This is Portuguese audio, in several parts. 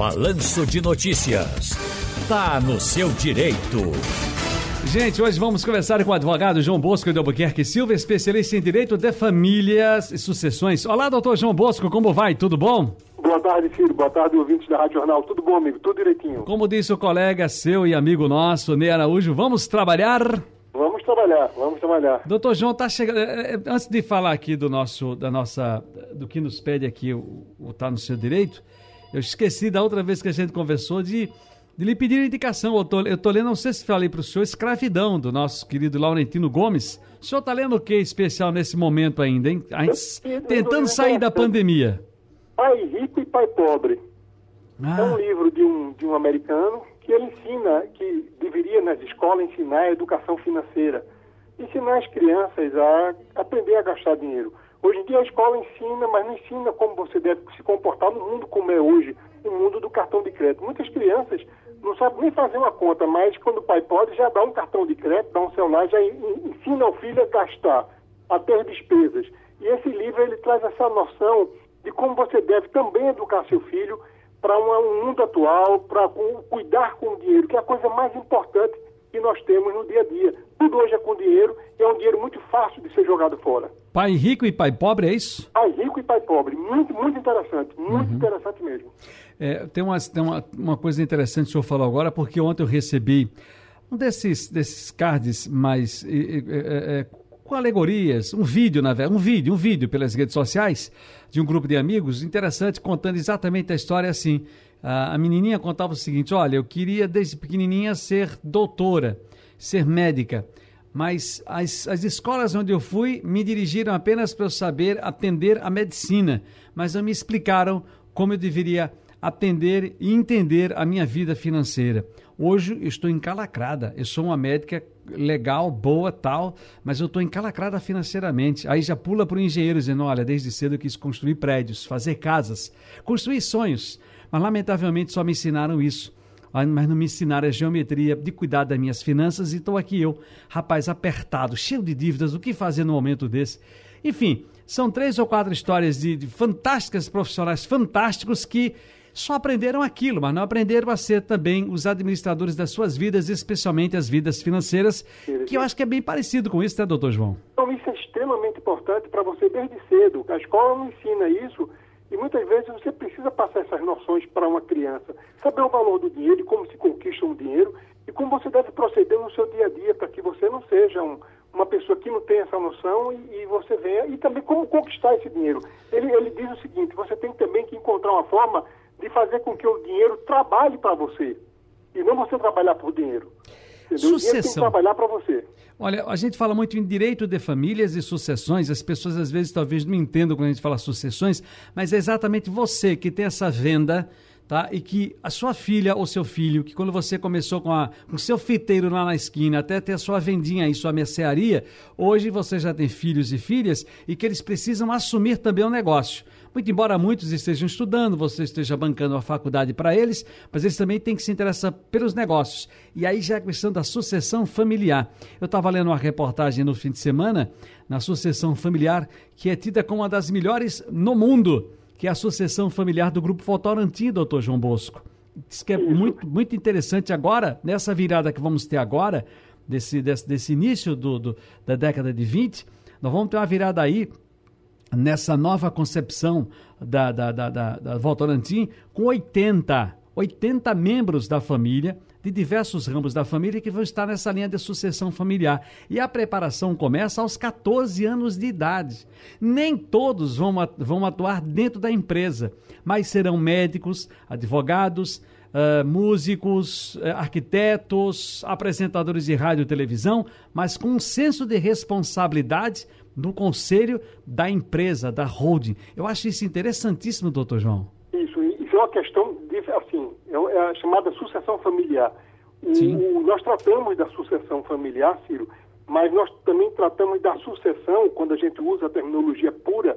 Balanço de Notícias. Tá no seu direito. Gente, hoje vamos conversar com o advogado João Bosco de Albuquerque Silva, especialista em direito de famílias e sucessões. Olá, doutor João Bosco, como vai? Tudo bom? Boa tarde, filho. Boa tarde, ouvintes da Rádio Jornal. Tudo bom, amigo? Tudo direitinho. Como disse o colega seu e amigo nosso, Ney Araújo, vamos trabalhar? Vamos trabalhar, vamos trabalhar. Doutor João, tá chegando. É, é, antes de falar aqui do nosso, da nossa, do que nos pede aqui o, o tá no seu direito, eu esqueci da outra vez que a gente conversou de, de lhe pedir indicação. Eu tô, eu tô lendo, não sei se falei para o senhor, Escravidão, do nosso querido Laurentino Gomes. O senhor está lendo o que especial nesse momento ainda, hein? Tentando sair da pandemia. Pai Rico e Pai Pobre. Ah. É um livro de um, de um americano que ele ensina, que deveria nas escolas ensinar a educação financeira. Ensinar as crianças a aprender a gastar dinheiro. Hoje em dia a escola ensina, mas não ensina como você deve se comportar no mundo como é hoje, no mundo do cartão de crédito. Muitas crianças não sabem nem fazer uma conta, mas quando o pai pode, já dá um cartão de crédito, dá um celular, já ensina o filho a gastar, a ter despesas. E esse livro ele traz essa noção de como você deve também educar seu filho para um mundo atual, para cuidar com o dinheiro, que é a coisa mais importante que nós temos no dia a dia. Tudo hoje é com dinheiro e é um dinheiro muito fácil de ser jogado fora. Pai rico e pai pobre, é isso? Pai rico e pai pobre. Muito, muito interessante. Muito uhum. interessante mesmo. É, tem uma, tem uma, uma coisa interessante que o senhor falou agora, porque ontem eu recebi um desses, desses cards mais. É, é, com alegorias, um vídeo, na verdade, um vídeo, um vídeo pelas redes sociais de um grupo de amigos, interessante, contando exatamente a história assim. A, a menininha contava o seguinte: olha, eu queria desde pequenininha ser doutora, ser médica mas as, as escolas onde eu fui me dirigiram apenas para eu saber atender a medicina, mas não me explicaram como eu deveria atender e entender a minha vida financeira. Hoje eu estou encalacrada, eu sou uma médica legal, boa, tal, mas eu estou encalacrada financeiramente. Aí já pula para o engenheiro dizendo, olha, desde cedo eu quis construir prédios, fazer casas, construir sonhos, mas lamentavelmente só me ensinaram isso mas não me ensinaram a geometria de cuidar das minhas finanças, e estou aqui eu, rapaz apertado, cheio de dívidas, o que fazer no momento desse? Enfim, são três ou quatro histórias de, de fantásticas profissionais fantásticos que só aprenderam aquilo, mas não aprenderam a ser também os administradores das suas vidas, especialmente as vidas financeiras, que eu acho que é bem parecido com isso, né, doutor João? Então, isso é extremamente importante para você desde cedo. A escola não ensina isso e muitas vezes você precisa passar essas noções para uma criança. Saber o valor do dinheiro e como se conquista um dinheiro e como você deve proceder no seu dia a dia para que você não seja um, uma pessoa que não tem essa noção e, e, você venha. E também como conquistar esse dinheiro. Ele, ele diz o seguinte: você tem também que encontrar uma forma de fazer com que o dinheiro trabalhe para você e não você trabalhar por dinheiro. Entendeu? Sucessão. tem que trabalhar para você. Olha, a gente fala muito em direito de famílias e sucessões. As pessoas às vezes talvez não entendam quando a gente fala sucessões, mas é exatamente você que tem essa venda tá? E que a sua filha ou seu filho, que quando você começou com, a, com seu fiteiro lá na esquina, até ter a sua vendinha aí, sua mercearia, hoje você já tem filhos e filhas e que eles precisam assumir também o negócio. Muito embora muitos estejam estudando, você esteja bancando a faculdade para eles, mas eles também têm que se interessar pelos negócios. E aí já é a questão da sucessão familiar. Eu estava lendo uma reportagem no fim de semana na sucessão familiar, que é tida como uma das melhores no mundo que é a sucessão familiar do Grupo Votorantim, doutor João Bosco. Diz que é muito, muito interessante agora, nessa virada que vamos ter agora, desse, desse, desse início do, do, da década de 20, nós vamos ter uma virada aí nessa nova concepção da, da, da, da, da Votorantim com 80, 80 membros da família de diversos ramos da família que vão estar nessa linha de sucessão familiar. E a preparação começa aos 14 anos de idade. Nem todos vão, vão atuar dentro da empresa, mas serão médicos, advogados, Uh, músicos, uh, arquitetos, apresentadores de rádio e televisão, mas com um senso de responsabilidade no conselho da empresa, da holding. Eu acho isso interessantíssimo, doutor João. Isso, isso é uma questão é, é a chamada sucessão familiar. O, nós tratamos da sucessão familiar, Ciro, mas nós também tratamos da sucessão, quando a gente usa a terminologia pura,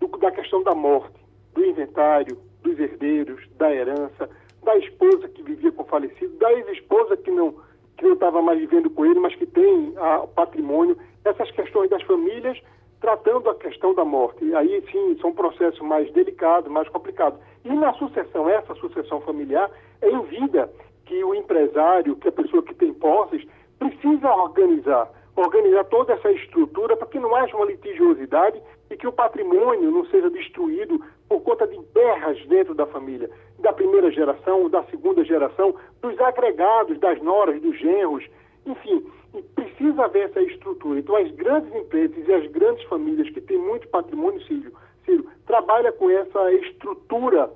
do, da questão da morte, do inventário, dos herdeiros, da herança, da esposa que vivia com o falecido, da ex-esposa que não que não estava mais vivendo com ele, mas que tem o patrimônio. Essas questões das famílias tratando a questão da morte. Aí sim, são processos mais delicados, mais complicados. E na sucessão, essa sucessão familiar, é em vida que o empresário, que a pessoa que tem posses, precisa organizar, organizar toda essa estrutura para que não haja uma litigiosidade e que o patrimônio não seja destruído por conta de guerras dentro da família, da primeira geração, da segunda geração, dos agregados, das noras, dos genros, enfim, precisa haver essa estrutura. Então, as grandes empresas e as grandes famílias que têm muito patrimônio, Círio, Círio trabalha com essa estrutura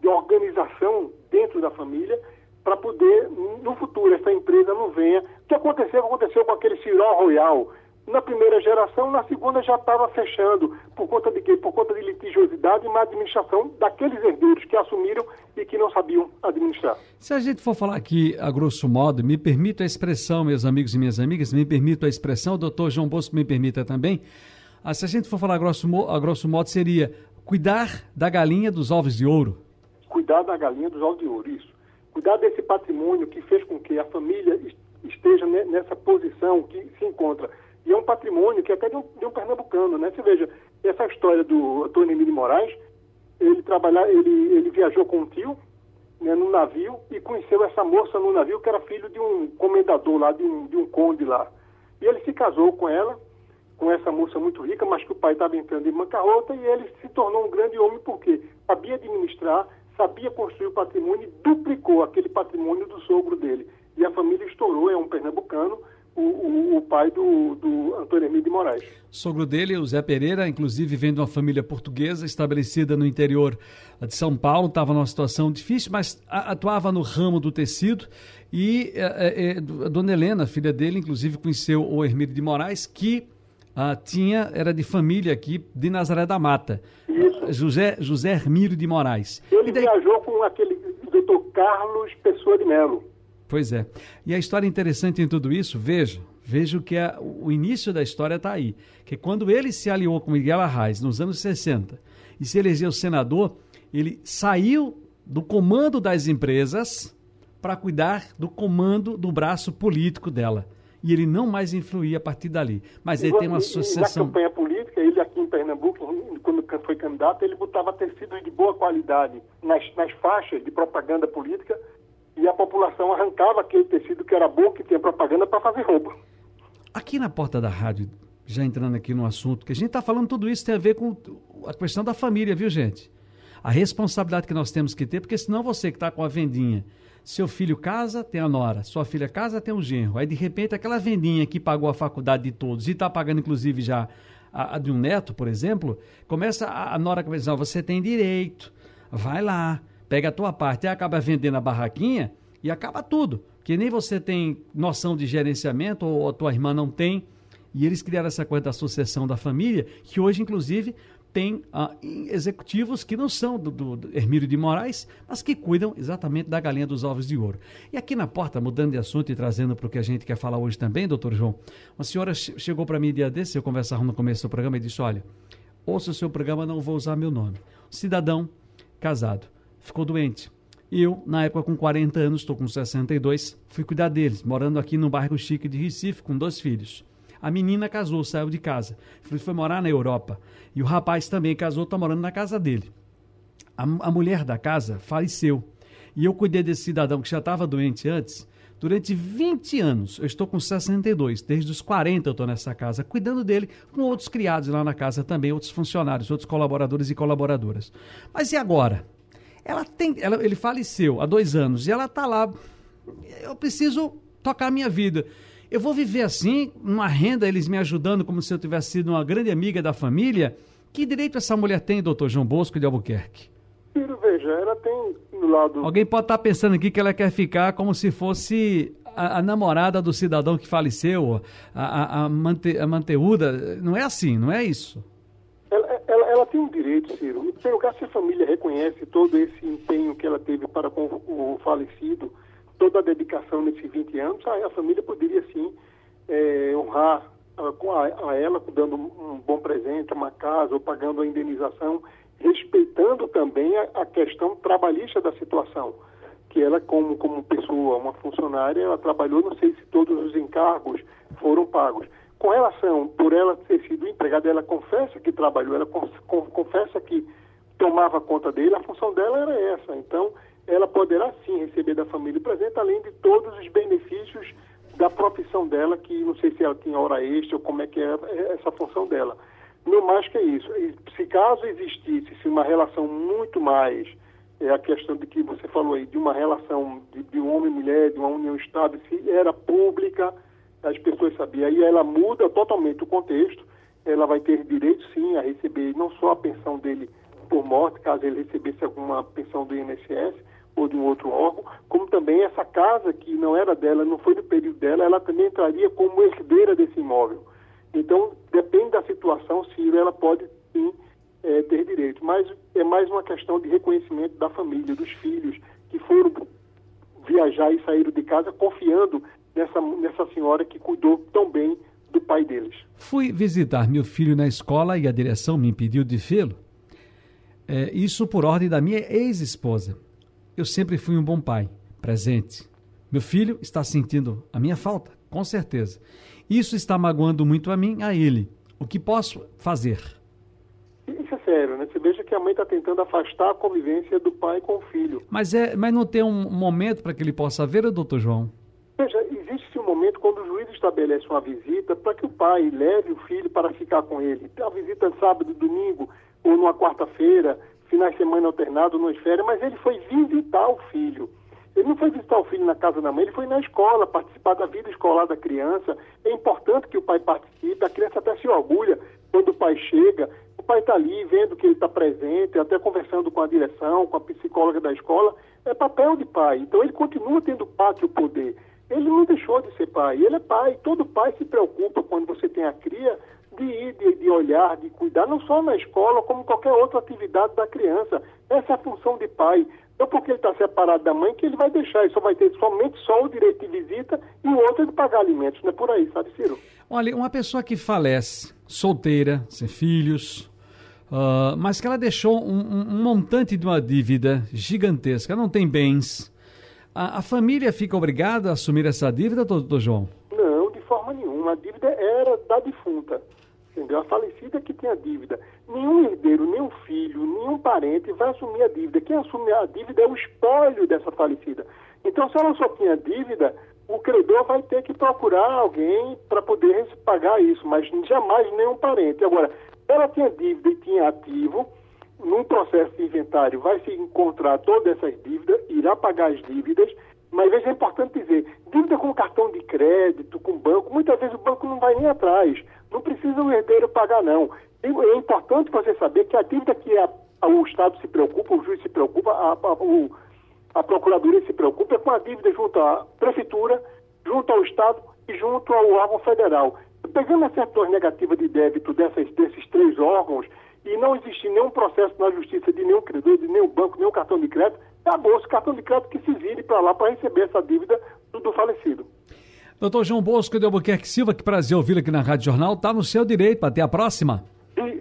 de organização dentro da família para poder, no futuro, essa empresa não venha. O que aconteceu, aconteceu com aquele Ciró Royal, na primeira geração, na segunda já estava fechando. Por conta de quê? Por conta de litigiosidade e má administração daqueles herdeiros que assumiram e que não sabiam administrar. Se a gente for falar aqui, a grosso modo, me permito a expressão, meus amigos e minhas amigas, me permito a expressão, o doutor João Bosco me permita também. Ah, se a gente for falar a grosso, a grosso modo, seria cuidar da galinha dos ovos de ouro. Cuidar da galinha dos ovos de ouro, isso. Cuidar desse patrimônio que fez com que a família esteja nessa posição que se encontra e é um patrimônio que é até de um, de um pernambucano, né? Você veja, essa história do Antônio Emílio Moraes, ele trabalhar, ele, ele viajou com um tio, né, num navio, e conheceu essa moça no navio que era filho de um comendador lá, de um, de um conde lá. E ele se casou com ela, com essa moça muito rica, mas que o pai estava entrando em bancarrota, e ele se tornou um grande homem porque sabia administrar, sabia construir o patrimônio e duplicou aquele patrimônio do sogro dele. E a família estourou, é um pernambucano, o, o, o, pai do, do Antônio Emílio de Moraes. Sogro dele, o Zé Pereira, inclusive vem de uma família portuguesa estabelecida no interior de São Paulo, estava numa situação difícil, mas atuava no ramo do tecido. E é, é, a dona Helena, filha dele, inclusive conheceu o Hermílio de Moraes, que ah, tinha, era de família aqui de Nazaré da Mata. Isso. José, José Hermílio de Moraes. Ele daí... viajou com aquele doutor Carlos Pessoa de Melo. Pois é. E a história interessante em tudo isso, veja, veja que é, o início da história está aí. Que quando ele se aliou com Miguel Arraes nos anos 60 e se elegeu senador, ele saiu do comando das empresas para cuidar do comando do braço político dela. E ele não mais influía a partir dali. Mas ele tem uma sucessão. Na campanha política, ele aqui em Pernambuco, quando foi candidato, ele botava tecido de boa qualidade nas, nas faixas de propaganda política e a população arrancava aquele tecido que era bom, que tinha propaganda, para fazer roubo. Aqui na porta da rádio, já entrando aqui no assunto, que a gente está falando tudo isso tem a ver com a questão da família, viu, gente? A responsabilidade que nós temos que ter, porque senão você que está com a vendinha, seu filho casa, tem a nora, sua filha casa, tem um genro. Aí, de repente, aquela vendinha que pagou a faculdade de todos e está pagando, inclusive, já a, a, de um neto, por exemplo, começa a, a nora começa você tem direito, vai lá, pega a tua parte e acaba vendendo a barraquinha e acaba tudo. Que nem você tem noção de gerenciamento ou a tua irmã não tem. E eles criaram essa coisa da sucessão da família, que hoje, inclusive, tem ah, executivos que não são do, do, do, Hermílio de Moraes, mas que cuidam exatamente da galinha dos ovos de ouro. E aqui na porta, mudando de assunto e trazendo para o que a gente quer falar hoje também, doutor João, uma senhora chegou para mim dia desse, eu conversava no começo do programa e disse: Olha, ouça o seu programa, não vou usar meu nome. Cidadão casado ficou doente. Eu, na época com 40 anos, estou com 62, fui cuidar deles, morando aqui no bairro chique de Recife, com dois filhos. A menina casou, saiu de casa, foi morar na Europa. E o rapaz também casou, está morando na casa dele. A, a mulher da casa faleceu. E eu cuidei desse cidadão que já estava doente antes, durante 20 anos. Eu estou com 62, desde os 40 eu estou nessa casa, cuidando dele, com outros criados lá na casa também, outros funcionários, outros colaboradores e colaboradoras. Mas e agora? Ela tem, ela, ele faleceu há dois anos e ela está lá. Eu preciso tocar a minha vida. Eu vou viver assim, uma renda, eles me ajudando como se eu tivesse sido uma grande amiga da família. Que direito essa mulher tem, doutor João Bosco de Albuquerque? Filho, veja, ela tem do lado. Alguém pode estar pensando aqui que ela quer ficar como se fosse a, a namorada do cidadão que faleceu, a, a, a, mante, a manteúda. Não é assim, não é isso ela, tem um direito, Ciro. Se a família reconhece todo esse empenho que ela teve para com o falecido, toda a dedicação nesses 20 anos, a família poderia sim é, honrar a, a, ela, dando um bom presente, uma casa, ou pagando a indenização, respeitando também a, a questão trabalhista da situação. Que ela, como, como pessoa, uma funcionária, ela trabalhou, não sei se todos os encargos foram pagos Com relação, por ela ter sido empregada, ela confessa que trabalhou, ela confessa que tomava conta dele, a função dela era essa. Então, ela poderá sim receber da família presente, além de todos os benefícios da profissão dela, que não sei se ela tinha hora extra ou como é que é essa função dela. Não mais que isso. Se caso existisse se uma relação muito mais, é a questão de que você falou aí, de uma relação de, de homem e mulher, de uma união estável, se era pública, as pessoas sabiam. Aí ela muda totalmente o contexto, ela vai ter direito sim a receber não só a pensão dele por morte, caso ele recebesse alguma pensão do INSS ou de um outro órgão, como também essa casa que não era dela, não foi do período dela, ela também entraria como herdeira desse imóvel. Então, depende da situação, se ela pode sim é, ter direito. Mas é mais uma questão de reconhecimento da família, dos filhos, que foram viajar e saíram de casa confiando nessa, nessa senhora que cuidou tão bem do pai deles. Fui visitar meu filho na escola e a direção me impediu de vê-lo. É, isso por ordem da minha ex-esposa. Eu sempre fui um bom pai, presente. Meu filho está sentindo a minha falta, com certeza. Isso está magoando muito a mim, a ele. O que posso fazer? Isso é sério, né? Você veja que a mãe está tentando afastar a convivência do pai com o filho. Mas, é, mas não tem um momento para que ele possa ver, doutor João? Veja, existe um momento quando o juiz estabelece uma visita para que o pai leve o filho para ficar com ele. A visita sábado, domingo ou numa quarta-feira, finais de semana alternado, nas férias, mas ele foi visitar o filho. Ele não foi visitar o filho na casa da mãe, ele foi na escola, participar da vida escolar da criança. É importante que o pai participe, a criança até se orgulha quando o pai chega. O pai está ali vendo que ele está presente, até conversando com a direção, com a psicóloga da escola. É papel de pai. Então ele continua tendo parte o poder. Ele não deixou de ser pai, ele é pai. Todo pai se preocupa quando você tem a cria de ir, de, de, olhar, de cuidar, não só na escola, como qualquer outra atividade da criança. Essa é a função de pai. Não porque ele está separado da mãe que ele vai deixar, ele só vai ter somente só o direito de visita e o outro é de pagar alimentos. Não é por aí, sabe, Ciro? Olha, uma pessoa que falece, solteira, sem filhos, uh, mas que ela deixou um, um, montante de uma dívida gigantesca, não tem bens. A, a família fica obrigada a assumir essa dívida, doutor João? Não, de forma nenhuma. A dívida era da defunta entendeu? A falecida que tem a dívida. Nenhum herdeiro, nenhum filho, nenhum parente vai assumir a dívida. Quem assume a dívida é o espólio dessa falecida. Então, se ela só tinha dívida, o credor vai ter que procurar alguém para poder pagar isso, mas jamais nenhum parente. Agora, ela tinha dívida e tinha ativo, num processo de inventário vai se encontrar todas essas dívidas, irá pagar as dívidas, mas veja, é importante dizer, dívida com cartão de crédito, com banco, muitas vezes o banco não vai nem atrás. Não precisa o herdeiro pagar, não. E é importante você saber que a dívida que a, a, o Estado se preocupa, o juiz se preocupa, a, a, o, a Procuradoria se preocupa é com a dívida junto à Prefeitura, junto ao Estado e junto ao órgão federal. Pegando a certidão negativa de débito dessas, desses três órgãos e não existir nenhum processo na justiça de nenhum credor, de nenhum banco, nenhum cartão de crédito, acabou esse cartão de crédito que se vire para lá para receber essa dívida do, do falecido. Doutor João Bosco de Albuquerque Silva, que prazer ouvi-lo aqui na Rádio Jornal. Está no seu direito. Até a próxima.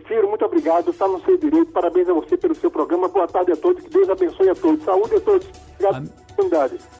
Ciro, muito obrigado. Está no seu direito. Parabéns a você pelo seu programa. Boa tarde a todos. Que Deus abençoe a todos. Saúde a todos. Obrigado pela oportunidade.